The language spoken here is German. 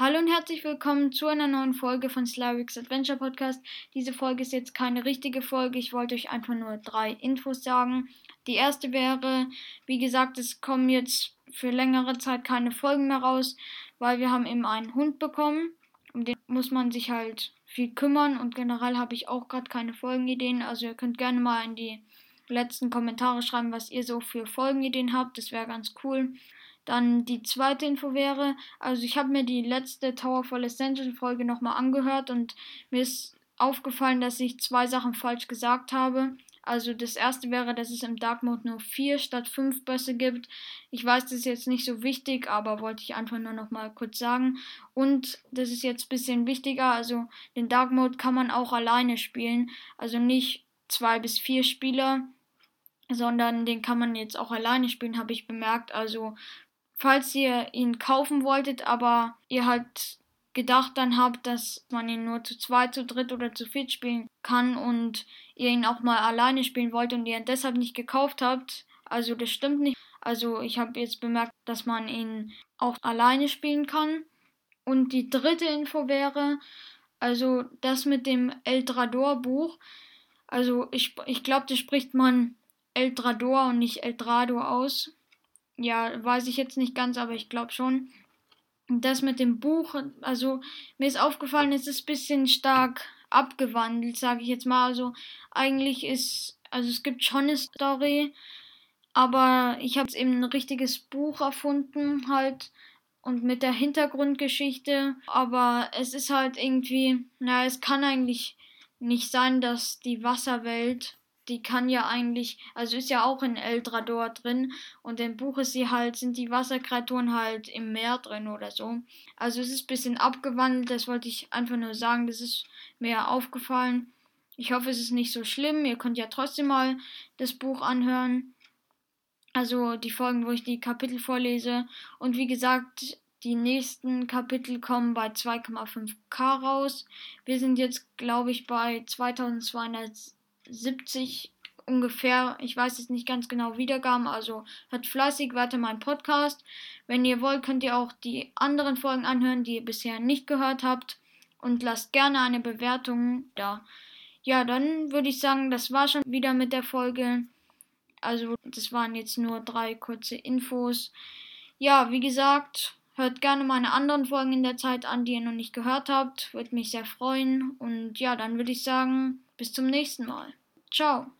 Hallo und herzlich willkommen zu einer neuen Folge von Slavix Adventure Podcast. Diese Folge ist jetzt keine richtige Folge. Ich wollte euch einfach nur drei Infos sagen. Die erste wäre, wie gesagt, es kommen jetzt für längere Zeit keine Folgen mehr raus, weil wir haben eben einen Hund bekommen. Um den muss man sich halt viel kümmern und generell habe ich auch gerade keine Folgenideen. Also ihr könnt gerne mal in die letzten Kommentare schreiben, was ihr so für Folgenideen habt. Das wäre ganz cool. Dann die zweite Info wäre, also ich habe mir die letzte Towerfall Essential Folge nochmal angehört und mir ist aufgefallen, dass ich zwei Sachen falsch gesagt habe. Also das erste wäre, dass es im Dark Mode nur vier statt fünf Bösse gibt. Ich weiß, das ist jetzt nicht so wichtig, aber wollte ich einfach nur noch mal kurz sagen. Und das ist jetzt ein bisschen wichtiger. Also den Dark Mode kann man auch alleine spielen. Also nicht zwei bis vier Spieler, sondern den kann man jetzt auch alleine spielen, habe ich bemerkt. Also falls ihr ihn kaufen wolltet, aber ihr halt gedacht dann habt, dass man ihn nur zu zweit, zu dritt oder zu viert spielen kann und ihr ihn auch mal alleine spielen wollt und ihr ihn deshalb nicht gekauft habt, also das stimmt nicht. Also ich habe jetzt bemerkt, dass man ihn auch alleine spielen kann. Und die dritte Info wäre, also das mit dem Eldrador Buch. Also ich, ich glaube, das spricht man Eldrador und nicht Eldrado aus. Ja, weiß ich jetzt nicht ganz, aber ich glaube schon. Das mit dem Buch, also mir ist aufgefallen, es ist ein bisschen stark abgewandelt, sage ich jetzt mal. Also eigentlich ist, also es gibt schon eine Story, aber ich habe eben ein richtiges Buch erfunden halt und mit der Hintergrundgeschichte. Aber es ist halt irgendwie, naja, es kann eigentlich nicht sein, dass die Wasserwelt die kann ja eigentlich, also ist ja auch in Eldrador drin und im Buch ist sie halt, sind die Wasserkreaturen halt im Meer drin oder so. Also es ist ein bisschen abgewandelt, das wollte ich einfach nur sagen, das ist mir aufgefallen. Ich hoffe, es ist nicht so schlimm. Ihr könnt ja trotzdem mal das Buch anhören. Also die Folgen, wo ich die Kapitel vorlese. Und wie gesagt, die nächsten Kapitel kommen bei 2,5k raus. Wir sind jetzt, glaube ich, bei 2200 70 ungefähr, ich weiß jetzt nicht ganz genau, Wiedergaben. Also hört fleißig weiter meinen Podcast. Wenn ihr wollt, könnt ihr auch die anderen Folgen anhören, die ihr bisher nicht gehört habt. Und lasst gerne eine Bewertung da. Ja, dann würde ich sagen, das war schon wieder mit der Folge. Also, das waren jetzt nur drei kurze Infos. Ja, wie gesagt, hört gerne meine anderen Folgen in der Zeit an, die ihr noch nicht gehört habt. Würde mich sehr freuen. Und ja, dann würde ich sagen, bis zum nächsten Mal. 照。